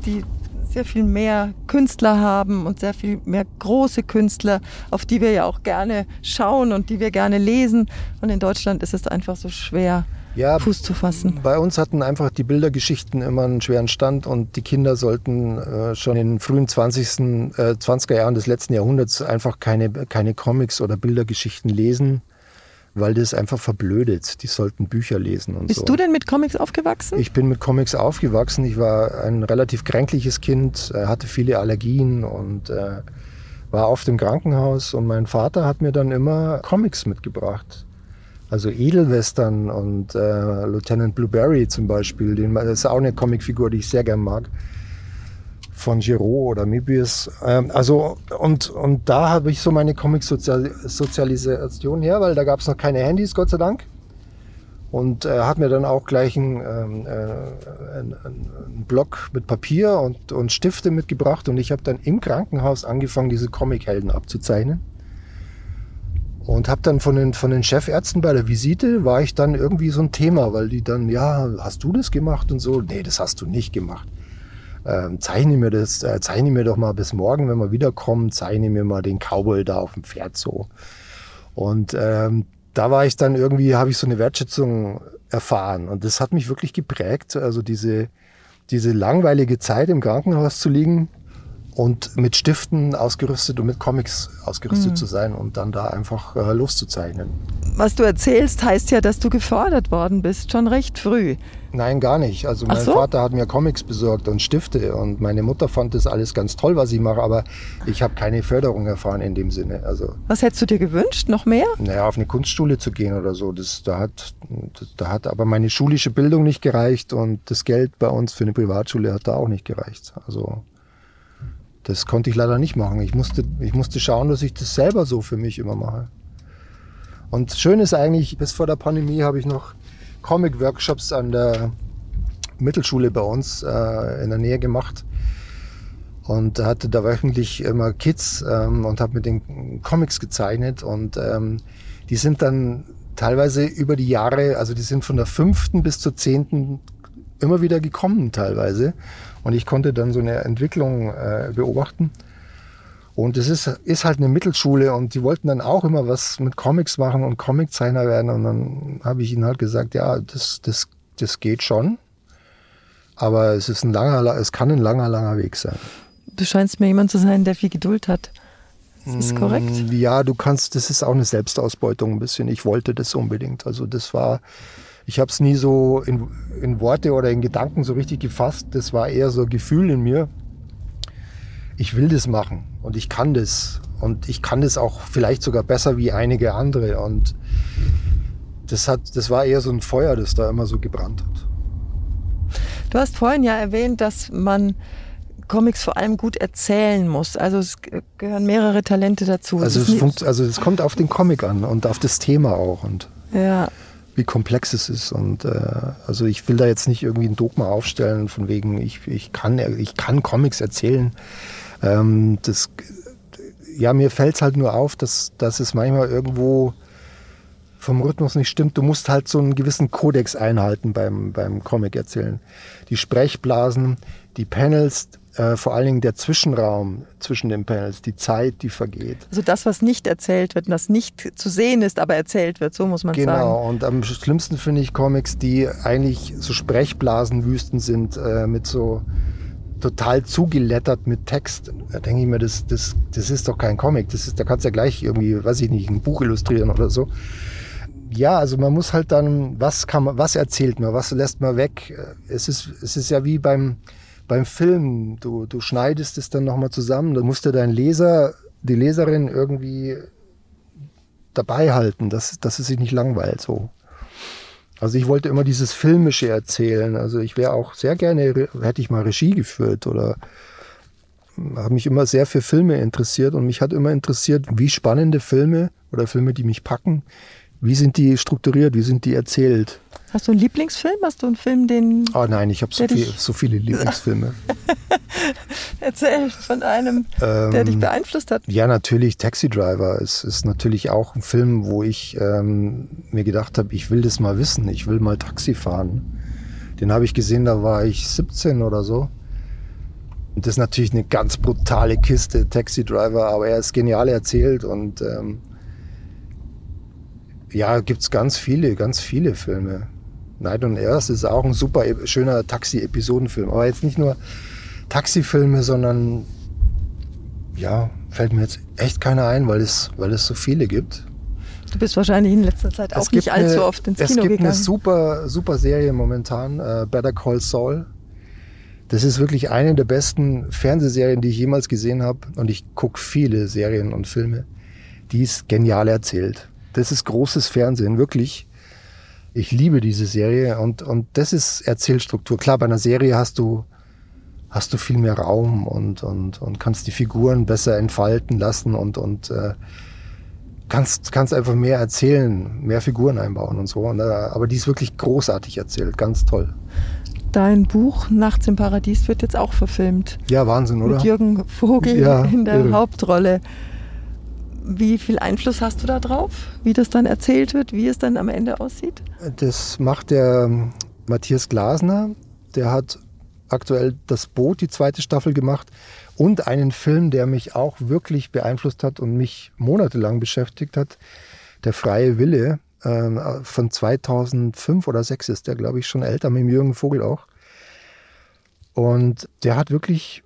die sehr viel mehr Künstler haben und sehr viel mehr große Künstler, auf die wir ja auch gerne schauen und die wir gerne lesen. Und in Deutschland ist es einfach so schwer, ja, Fuß zu fassen. Bei uns hatten einfach die Bildergeschichten immer einen schweren Stand und die Kinder sollten äh, schon in den frühen 20. Äh, 20er Jahren des letzten Jahrhunderts einfach keine, keine Comics oder Bildergeschichten lesen weil das einfach verblödet. Die sollten Bücher lesen und Bist so. du denn mit Comics aufgewachsen? Ich bin mit Comics aufgewachsen. Ich war ein relativ kränkliches Kind, äh, hatte viele Allergien und äh, war auf dem Krankenhaus und mein Vater hat mir dann immer Comics mitgebracht. Also Edelwestern und äh, Lieutenant Blueberry zum Beispiel, den, das ist auch eine Comicfigur, die ich sehr gern mag von Giraud oder Möbius. Ähm, also, und, und da habe ich so meine Comic-Sozialisation her, weil da gab es noch keine Handys, Gott sei Dank. Und äh, hat mir dann auch gleich einen, ähm, äh, einen, einen Block mit Papier und, und Stifte mitgebracht. Und ich habe dann im Krankenhaus angefangen, diese Comic-Helden abzuzeichnen. Und habe dann von den, von den Chefärzten bei der Visite, war ich dann irgendwie so ein Thema, weil die dann, ja, hast du das gemacht und so? Nee, das hast du nicht gemacht ähm, zeichne mir das, äh, zeichne mir doch mal bis morgen, wenn wir wiederkommen, zeichne mir mal den Cowboy da auf dem Pferd so. Und ähm, da war ich dann irgendwie, habe ich so eine Wertschätzung erfahren und das hat mich wirklich geprägt. Also diese, diese langweilige Zeit im Krankenhaus zu liegen und mit Stiften ausgerüstet und mit Comics ausgerüstet mhm. zu sein und dann da einfach äh, loszuzeichnen. Was du erzählst, heißt ja, dass du gefordert worden bist, schon recht früh. Nein, gar nicht. Also mein so? Vater hat mir Comics besorgt und Stifte und meine Mutter fand das alles ganz toll, was ich mache, aber ich habe keine Förderung erfahren in dem Sinne. Also was hättest du dir gewünscht? Noch mehr? Naja, auf eine Kunstschule zu gehen oder so. Das, da, hat, da hat aber meine schulische Bildung nicht gereicht und das Geld bei uns für eine Privatschule hat da auch nicht gereicht. Also das konnte ich leider nicht machen. Ich musste, ich musste schauen, dass ich das selber so für mich immer mache. Und schön ist eigentlich, bis vor der Pandemie habe ich noch Comic-Workshops an der Mittelschule bei uns äh, in der Nähe gemacht und hatte da wöchentlich immer Kids ähm, und habe mit den Comics gezeichnet und ähm, die sind dann teilweise über die Jahre, also die sind von der fünften bis zur zehnten immer wieder gekommen teilweise und ich konnte dann so eine Entwicklung äh, beobachten. Und es ist, ist halt eine Mittelschule und die wollten dann auch immer was mit Comics machen und Comiczeichner werden. Und dann habe ich ihnen halt gesagt, ja, das, das, das geht schon. Aber es ist ein langer, es kann ein langer, langer Weg sein. Du scheinst mir jemand zu sein, der viel Geduld hat. Ist das korrekt? Mm, ja, du kannst, das ist auch eine Selbstausbeutung ein bisschen. Ich wollte das unbedingt. Also das war, ich habe es nie so in, in Worte oder in Gedanken so richtig gefasst. Das war eher so ein Gefühl in mir. Ich will das machen und ich kann das. Und ich kann das auch vielleicht sogar besser wie einige andere. Und das, hat, das war eher so ein Feuer, das da immer so gebrannt hat. Du hast vorhin ja erwähnt, dass man Comics vor allem gut erzählen muss. Also es gehören mehrere Talente dazu. Also es, funkt, also es kommt auf den Comic an und auf das Thema auch. Und ja wie komplex es ist. Und äh, also ich will da jetzt nicht irgendwie ein Dogma aufstellen, von wegen, ich, ich, kann, ich kann Comics erzählen. Ähm, das, ja, mir fällt es halt nur auf, dass, dass es manchmal irgendwo vom Rhythmus nicht stimmt. Du musst halt so einen gewissen Kodex einhalten beim, beim Comic erzählen. Die Sprechblasen, die Panels, äh, vor allen Dingen der Zwischenraum zwischen den Panels, die Zeit, die vergeht. Also das, was nicht erzählt wird, das nicht zu sehen ist, aber erzählt wird, so muss man genau. sagen. Genau, und am schlimmsten finde ich Comics, die eigentlich so Sprechblasenwüsten sind, äh, mit so total zugelettert mit Text. Da denke ich mir, das, das, das ist doch kein Comic. Das ist, da kannst du ja gleich irgendwie, weiß ich nicht, ein Buch illustrieren oder so. Ja, also man muss halt dann, was kann man, was erzählt man, was lässt man weg? Es ist, es ist ja wie beim, beim Film, du, du schneidest es dann nochmal zusammen, da musst du deinen Leser, die Leserin irgendwie dabei halten, dass, dass es sich nicht langweilt so. Also ich wollte immer dieses Filmische erzählen. Also ich wäre auch sehr gerne, hätte ich mal Regie geführt oder habe mich immer sehr für Filme interessiert und mich hat immer interessiert, wie spannende Filme oder Filme, die mich packen, wie sind die strukturiert, wie sind die erzählt. Hast du einen Lieblingsfilm? Hast du einen Film, den. Oh nein, ich habe so, viel, so viele Lieblingsfilme. Erzähl von einem, ähm, der dich ähm, beeinflusst hat. Ja, natürlich. Taxi Driver ist, ist natürlich auch ein Film, wo ich ähm, mir gedacht habe, ich will das mal wissen. Ich will mal Taxi fahren. Den habe ich gesehen, da war ich 17 oder so. Und das ist natürlich eine ganz brutale Kiste, Taxi Driver, aber er ist genial erzählt und ähm, ja, gibt es ganz viele, ganz viele Filme. Night on Earth ist auch ein super schöner Taxi-Episodenfilm. Aber jetzt nicht nur Taxifilme, sondern ja, fällt mir jetzt echt keiner ein, weil es, weil es so viele gibt. Du bist wahrscheinlich in letzter Zeit auch nicht allzu eine, oft ins Kino gegangen. Es gibt eine super, super Serie momentan, uh, Better Call Saul. Das ist wirklich eine der besten Fernsehserien, die ich jemals gesehen habe. Und ich gucke viele Serien und Filme. Die ist genial erzählt. Das ist großes Fernsehen, wirklich. Ich liebe diese Serie und, und das ist Erzählstruktur. Klar, bei einer Serie hast du, hast du viel mehr Raum und, und, und kannst die Figuren besser entfalten lassen und, und äh, kannst, kannst einfach mehr erzählen, mehr Figuren einbauen und so. Und, äh, aber die ist wirklich großartig erzählt, ganz toll. Dein Buch Nachts im Paradies wird jetzt auch verfilmt. Ja, Wahnsinn, oder? Mit Jürgen Vogel ja, in der irre. Hauptrolle. Wie viel Einfluss hast du da drauf? Wie das dann erzählt wird, wie es dann am Ende aussieht? Das macht der ähm, Matthias Glasner. Der hat aktuell das Boot, die zweite Staffel gemacht und einen Film, der mich auch wirklich beeinflusst hat und mich monatelang beschäftigt hat. Der freie Wille ähm, von 2005 oder 2006 ist der, glaube ich, schon älter, mit dem Jürgen Vogel auch. Und der hat wirklich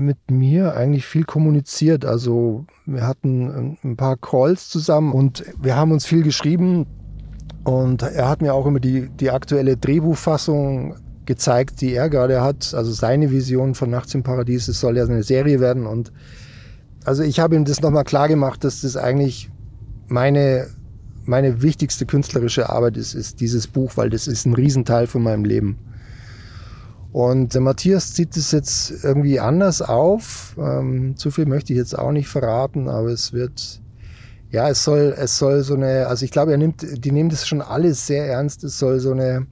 mit mir eigentlich viel kommuniziert. Also wir hatten ein paar Calls zusammen und wir haben uns viel geschrieben. Und er hat mir auch immer die, die aktuelle Drehbuchfassung gezeigt, die er gerade hat. Also seine Vision von Nachts im Paradies. Es soll ja eine Serie werden. Und also ich habe ihm das nochmal klar gemacht, dass das eigentlich meine, meine wichtigste künstlerische Arbeit ist, ist dieses Buch, weil das ist ein Riesenteil von meinem Leben. Und der Matthias zieht es jetzt irgendwie anders auf. Ähm, zu viel möchte ich jetzt auch nicht verraten, aber es wird, ja, es soll, es soll so eine, also ich glaube, er nimmt, die nehmen das schon alles sehr ernst. Es soll so eine,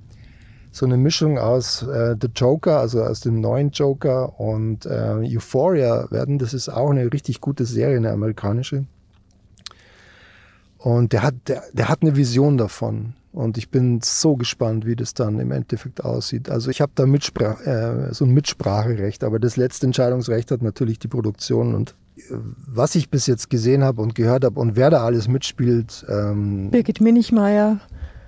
so eine Mischung aus äh, The Joker, also aus dem neuen Joker und äh, Euphoria werden. Das ist auch eine richtig gute Serie, eine amerikanische. Und der hat, der, der hat eine Vision davon. Und ich bin so gespannt, wie das dann im Endeffekt aussieht. Also ich habe da Mitsprach, äh, so ein Mitspracherecht, aber das letzte Entscheidungsrecht hat natürlich die Produktion. Und äh, was ich bis jetzt gesehen habe und gehört habe und wer da alles mitspielt. Ähm, Birgit Minichmeier.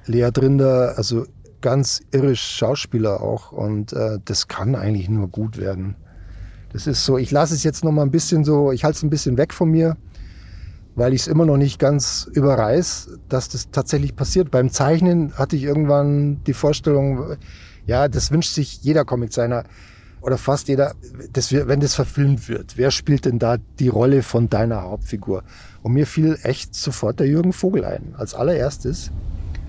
Lea Drinder, also ganz irre Schauspieler auch. Und äh, das kann eigentlich nur gut werden. Das ist so, ich lasse es jetzt noch mal ein bisschen so, ich halte es ein bisschen weg von mir weil ich es immer noch nicht ganz überreiß, dass das tatsächlich passiert. Beim Zeichnen hatte ich irgendwann die Vorstellung, ja, das wünscht sich jeder Comiczeichner oder fast jeder, dass wir, wenn das verfilmt wird, wer spielt denn da die Rolle von deiner Hauptfigur? Und mir fiel echt sofort der Jürgen Vogel ein, als allererstes.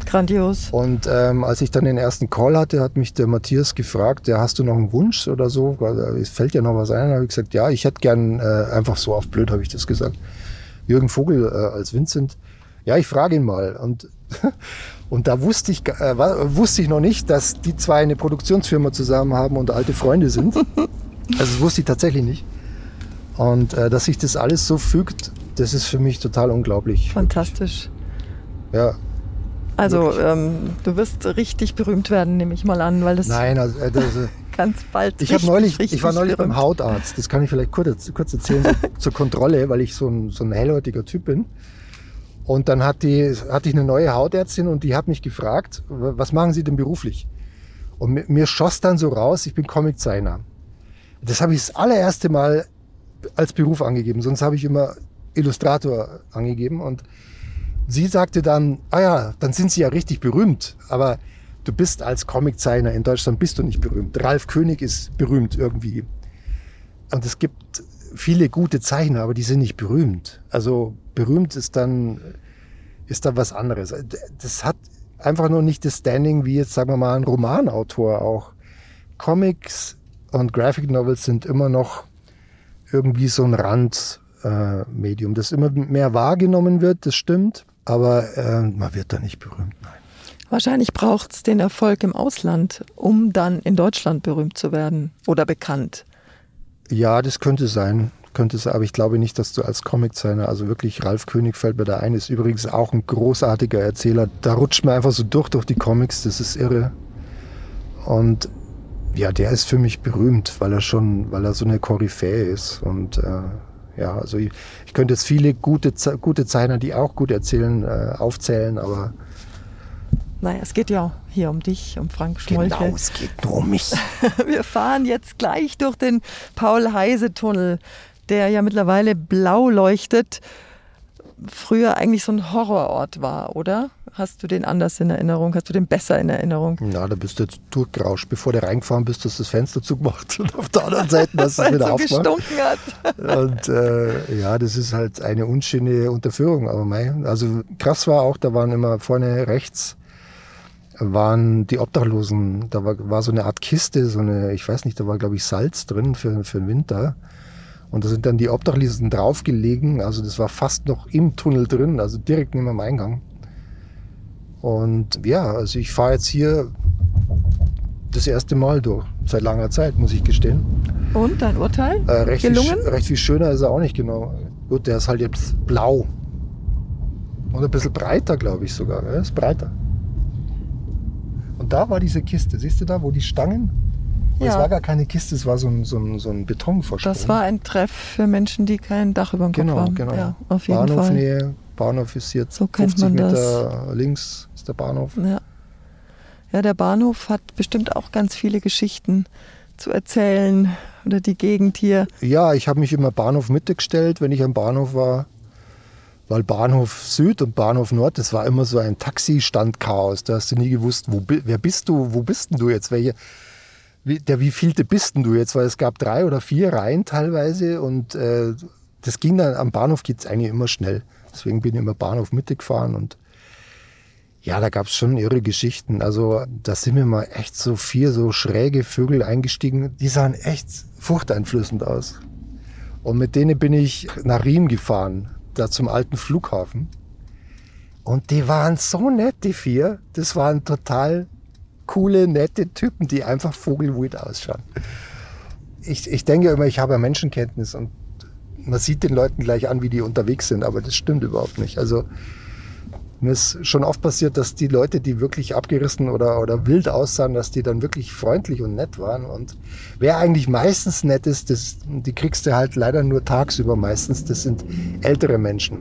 Grandios. Und ähm, als ich dann den ersten Call hatte, hat mich der Matthias gefragt, ja, hast du noch einen Wunsch oder so? Es fällt ja noch was ein. Da habe ich gesagt, ja, ich hätte gern äh, einfach so auf blöd, habe ich das gesagt. Jürgen Vogel äh, als Vincent. Ja, ich frage ihn mal. Und, und da wusste ich, äh, wusste ich noch nicht, dass die zwei eine Produktionsfirma zusammen haben und alte Freunde sind. also das wusste ich tatsächlich nicht. Und äh, dass sich das alles so fügt, das ist für mich total unglaublich. Fantastisch. Ja. Also ähm, du wirst richtig berühmt werden, nehme ich mal an, weil das Nein, also, äh, das, ganz bald. Ich habe neulich, ich war neulich berühmt. beim Hautarzt. Das kann ich vielleicht kurz, kurz erzählen so, zur Kontrolle, weil ich so ein, so ein hellhäutiger Typ bin. Und dann hat die, hatte ich eine neue Hautärztin und die hat mich gefragt, was machen Sie denn beruflich? Und mir, mir schoss dann so raus, ich bin Comiczeichner. Das habe ich das allererste Mal als Beruf angegeben. Sonst habe ich immer Illustrator angegeben. Und sie sagte dann, ah ja, dann sind Sie ja richtig berühmt. Aber du bist als Comiczeichner in Deutschland bist du nicht berühmt. Ralf König ist berühmt irgendwie. Und es gibt viele gute Zeichner, aber die sind nicht berühmt. Also berühmt ist dann, ist dann was anderes. Das hat einfach nur nicht das Standing wie jetzt, sagen wir mal, ein Romanautor auch. Comics und Graphic Novels sind immer noch irgendwie so ein Randmedium, äh, das immer mehr wahrgenommen wird, das stimmt, aber äh, man wird da nicht berühmt, nein. Wahrscheinlich braucht es den Erfolg im Ausland, um dann in Deutschland berühmt zu werden oder bekannt. Ja, das könnte sein. Könnte sein, aber ich glaube nicht, dass du als Comiczeichner, also wirklich Ralf König fällt mir da ein, ist übrigens auch ein großartiger Erzähler. Da rutscht man einfach so durch durch die Comics, das ist irre. Und Ja, der ist für mich berühmt, weil er schon, weil er so eine Koryphäe ist. Und äh, ja, also ich, ich, könnte jetzt viele gute, gute Zeichner, die auch gut erzählen, äh, aufzählen, aber. Naja, es geht ja hier um dich, um Frank Schmolche. Genau, es geht nur um mich. Wir fahren jetzt gleich durch den Paul-Heise-Tunnel, der ja mittlerweile blau leuchtet. Früher eigentlich so ein Horrorort war, oder? Hast du den anders in Erinnerung? Hast du den besser in Erinnerung? Ja, da bist du jetzt durchgerauscht. Bevor du reingefahren bist, hast du das Fenster zugemacht und auf der anderen Seite hast du es wieder so aufgemacht. hat. Und äh, ja, das ist halt eine unschöne Unterführung. Aber mein, also krass war auch, da waren immer vorne rechts waren die Obdachlosen. Da war, war so eine Art Kiste, so eine, ich weiß nicht, da war glaube ich Salz drin für, für den Winter. Und da sind dann die Obdachlosen draufgelegen. Also das war fast noch im Tunnel drin, also direkt neben dem Eingang. Und ja, also ich fahre jetzt hier das erste Mal durch, seit langer Zeit, muss ich gestehen. Und dein Urteil? Äh, recht, Gelungen? Viel, recht viel schöner ist er auch nicht genau. Gut, der ist halt jetzt blau. Und ein bisschen breiter, glaube ich sogar. Er ist breiter. Und da war diese Kiste, siehst du da, wo die Stangen? Ja. Es war gar keine Kiste, es war so ein, so ein, so ein Betonvorsprung. Das war ein Treff für Menschen, die kein Dach über dem genau, Kopf haben. Genau, genau. Ja, auf jeden Bahnhof Fall. Nähe, Bahnhof ist jetzt so 50 Meter das. links ist der Bahnhof. Ja. ja, der Bahnhof hat bestimmt auch ganz viele Geschichten zu erzählen oder die Gegend hier. Ja, ich habe mich immer Bahnhof Mitte gestellt, wenn ich am Bahnhof war. Weil Bahnhof Süd und Bahnhof Nord, das war immer so ein Taxistandchaos. Da hast du nie gewusst, wo, wer bist du, wo bist denn du jetzt? Welche, wie, der wievielte bist denn du jetzt? Weil es gab drei oder vier Reihen teilweise und äh, das ging dann, am Bahnhof geht es eigentlich immer schnell. Deswegen bin ich immer Bahnhof Mitte gefahren und ja, da gab es schon irre Geschichten. Also da sind mir mal echt so vier so schräge Vögel eingestiegen. Die sahen echt furchteinflößend aus. Und mit denen bin ich nach Riem gefahren, da zum alten Flughafen. Und die waren so nett, die vier. Das waren total coole, nette Typen, die einfach vogelwild ausschauen. Ich, ich denke immer, ich habe Menschenkenntnis und man sieht den Leuten gleich an, wie die unterwegs sind, aber das stimmt überhaupt nicht. Also mir ist schon oft passiert, dass die Leute, die wirklich abgerissen oder, oder wild aussahen, dass die dann wirklich freundlich und nett waren. Und wer eigentlich meistens nett ist, das, die kriegst du halt leider nur tagsüber meistens. Das sind ältere Menschen.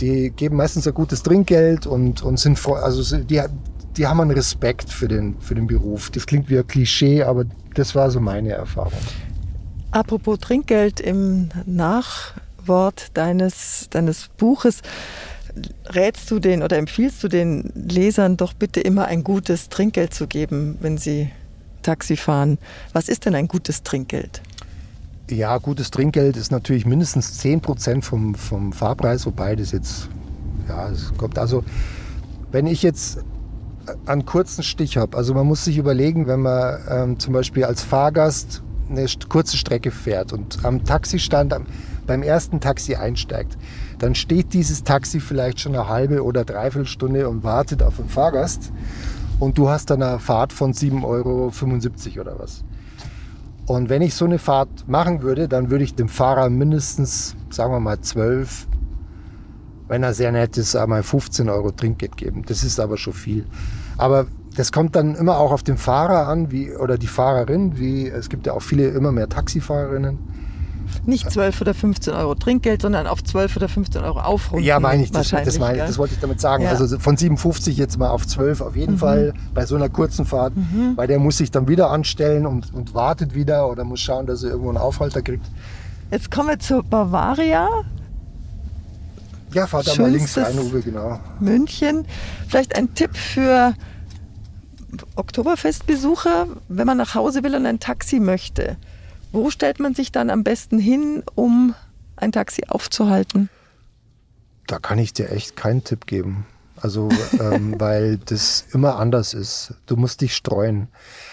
Die geben meistens ein gutes Trinkgeld und, und sind, also die, die haben einen Respekt für den, für den Beruf. Das klingt wie ein Klischee, aber das war so meine Erfahrung. Apropos Trinkgeld im Nachwort deines, deines Buches, rätst du den oder empfiehlst du den Lesern doch bitte immer ein gutes Trinkgeld zu geben, wenn sie Taxi fahren. Was ist denn ein gutes Trinkgeld? Ja, gutes Trinkgeld ist natürlich mindestens 10 Prozent vom, vom Fahrpreis, wobei das jetzt, ja, es kommt also, wenn ich jetzt einen kurzen Stich habe, also man muss sich überlegen, wenn man ähm, zum Beispiel als Fahrgast eine kurze Strecke fährt und am Taxistand am, beim ersten Taxi einsteigt, dann steht dieses Taxi vielleicht schon eine halbe oder dreiviertel Stunde und wartet auf einen Fahrgast und du hast dann eine Fahrt von 7,75 Euro oder was. Und wenn ich so eine Fahrt machen würde, dann würde ich dem Fahrer mindestens, sagen wir mal, 12, wenn er sehr nett ist, einmal 15 Euro Trinkgeld geben. Das ist aber schon viel. Aber das kommt dann immer auch auf den Fahrer an, wie, oder die Fahrerin, wie, es gibt ja auch viele, immer mehr Taxifahrerinnen. Nicht 12 oder 15 Euro Trinkgeld, sondern auf 12 oder 15 Euro aufrunden. Ja, meine ich, das, das, meine, das wollte ich damit sagen. Ja. Also von 57 jetzt mal auf 12 auf jeden mhm. Fall bei so einer kurzen Fahrt, mhm. weil der muss sich dann wieder anstellen und, und wartet wieder oder muss schauen, dass er irgendwo einen Aufhalter kriegt. Jetzt kommen wir zur Bavaria. Ja, fahr da mal links rein, Uwe, genau. München. Vielleicht ein Tipp für Oktoberfestbesucher, wenn man nach Hause will und ein Taxi möchte. Wo stellt man sich dann am besten hin, um ein Taxi aufzuhalten? Da kann ich dir echt keinen Tipp geben. Also, ähm, weil das immer anders ist. Du musst dich streuen.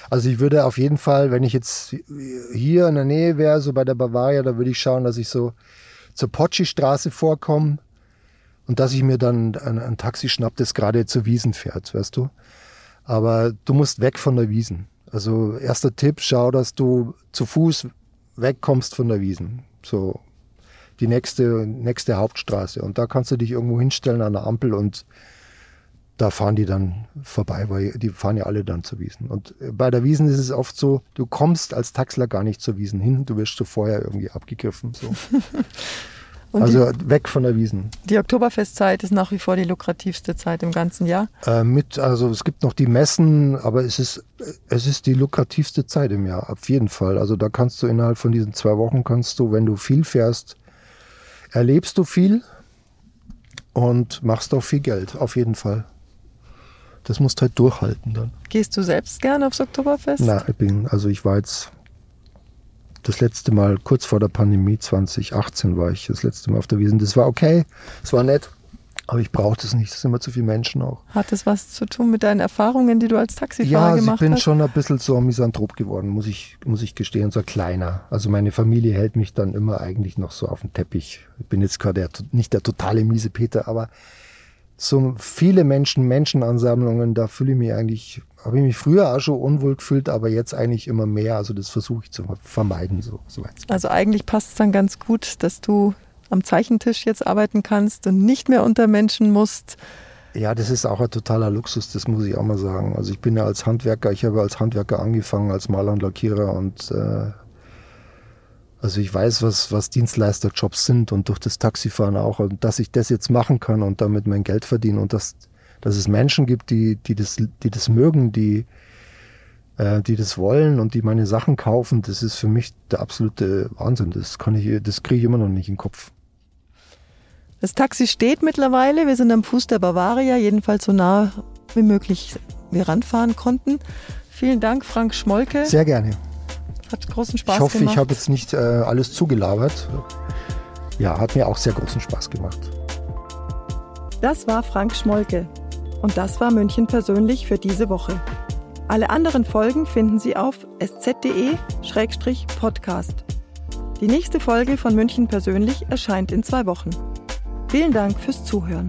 Also ich würde auf jeden Fall, wenn ich jetzt hier in der Nähe wäre, so bei der Bavaria, da würde ich schauen, dass ich so zur Potschi-Straße vorkomme und dass ich mir dann ein, ein Taxi schnapp, das gerade zur Wiesen fährt, weißt du. Aber du musst weg von der Wiesen. Also erster Tipp, schau, dass du zu Fuß wegkommst von der Wiesen. So die nächste, nächste Hauptstraße. Und da kannst du dich irgendwo hinstellen an der Ampel und da fahren die dann vorbei, weil die fahren ja alle dann zur Wiesen. Und bei der Wiesen ist es oft so, du kommst als Taxler gar nicht zur Wiesen hin, du wirst schon vorher irgendwie abgegriffen. So. also die, weg von der Wiesen. Die Oktoberfestzeit ist nach wie vor die lukrativste Zeit im ganzen Jahr? Äh, mit, also es gibt noch die Messen, aber es ist, es ist die lukrativste Zeit im Jahr, auf jeden Fall. Also da kannst du innerhalb von diesen zwei Wochen, kannst du, wenn du viel fährst, erlebst du viel und machst auch viel Geld, auf jeden Fall das musst du halt durchhalten dann. Gehst du selbst gerne aufs Oktoberfest? Na, ich bin, also ich war jetzt das letzte Mal kurz vor der Pandemie 2018 war ich das letzte Mal auf der Wiesen. Das war okay, es war nett, aber ich brauchte es nicht. Es sind immer zu viele Menschen auch. Hat das was zu tun mit deinen Erfahrungen, die du als Taxifahrer ja, gemacht hast? Ja, ich bin hast? schon ein bisschen so Misanthrop geworden, muss ich, muss ich gestehen, so kleiner. Also meine Familie hält mich dann immer eigentlich noch so auf den Teppich. Ich bin jetzt gerade nicht der totale miese Peter, aber so viele Menschen, Menschenansammlungen, da fühle ich mich eigentlich, habe ich mich früher auch schon unwohl gefühlt, aber jetzt eigentlich immer mehr. Also das versuche ich zu vermeiden. So, so also eigentlich passt es dann ganz gut, dass du am Zeichentisch jetzt arbeiten kannst und nicht mehr unter Menschen musst. Ja, das ist auch ein totaler Luxus, das muss ich auch mal sagen. Also ich bin ja als Handwerker, ich habe als Handwerker angefangen, als Maler und Lackierer und äh, also ich weiß, was, was Dienstleisterjobs sind und durch das Taxifahren auch. Und dass ich das jetzt machen kann und damit mein Geld verdiene und dass, dass es Menschen gibt, die, die, das, die das mögen, die, äh, die das wollen und die meine Sachen kaufen, das ist für mich der absolute Wahnsinn. Das kann ich, das kriege ich immer noch nicht in den Kopf. Das Taxi steht mittlerweile. Wir sind am Fuß der Bavaria, jedenfalls so nah wie möglich wir ranfahren konnten. Vielen Dank, Frank Schmolke. Sehr gerne. Hat großen Spaß gemacht. Ich hoffe, gemacht. ich habe jetzt nicht äh, alles zugelabert. Ja, hat mir auch sehr großen Spaß gemacht. Das war Frank Schmolke. Und das war München persönlich für diese Woche. Alle anderen Folgen finden Sie auf sz.de-podcast. Die nächste Folge von München persönlich erscheint in zwei Wochen. Vielen Dank fürs Zuhören.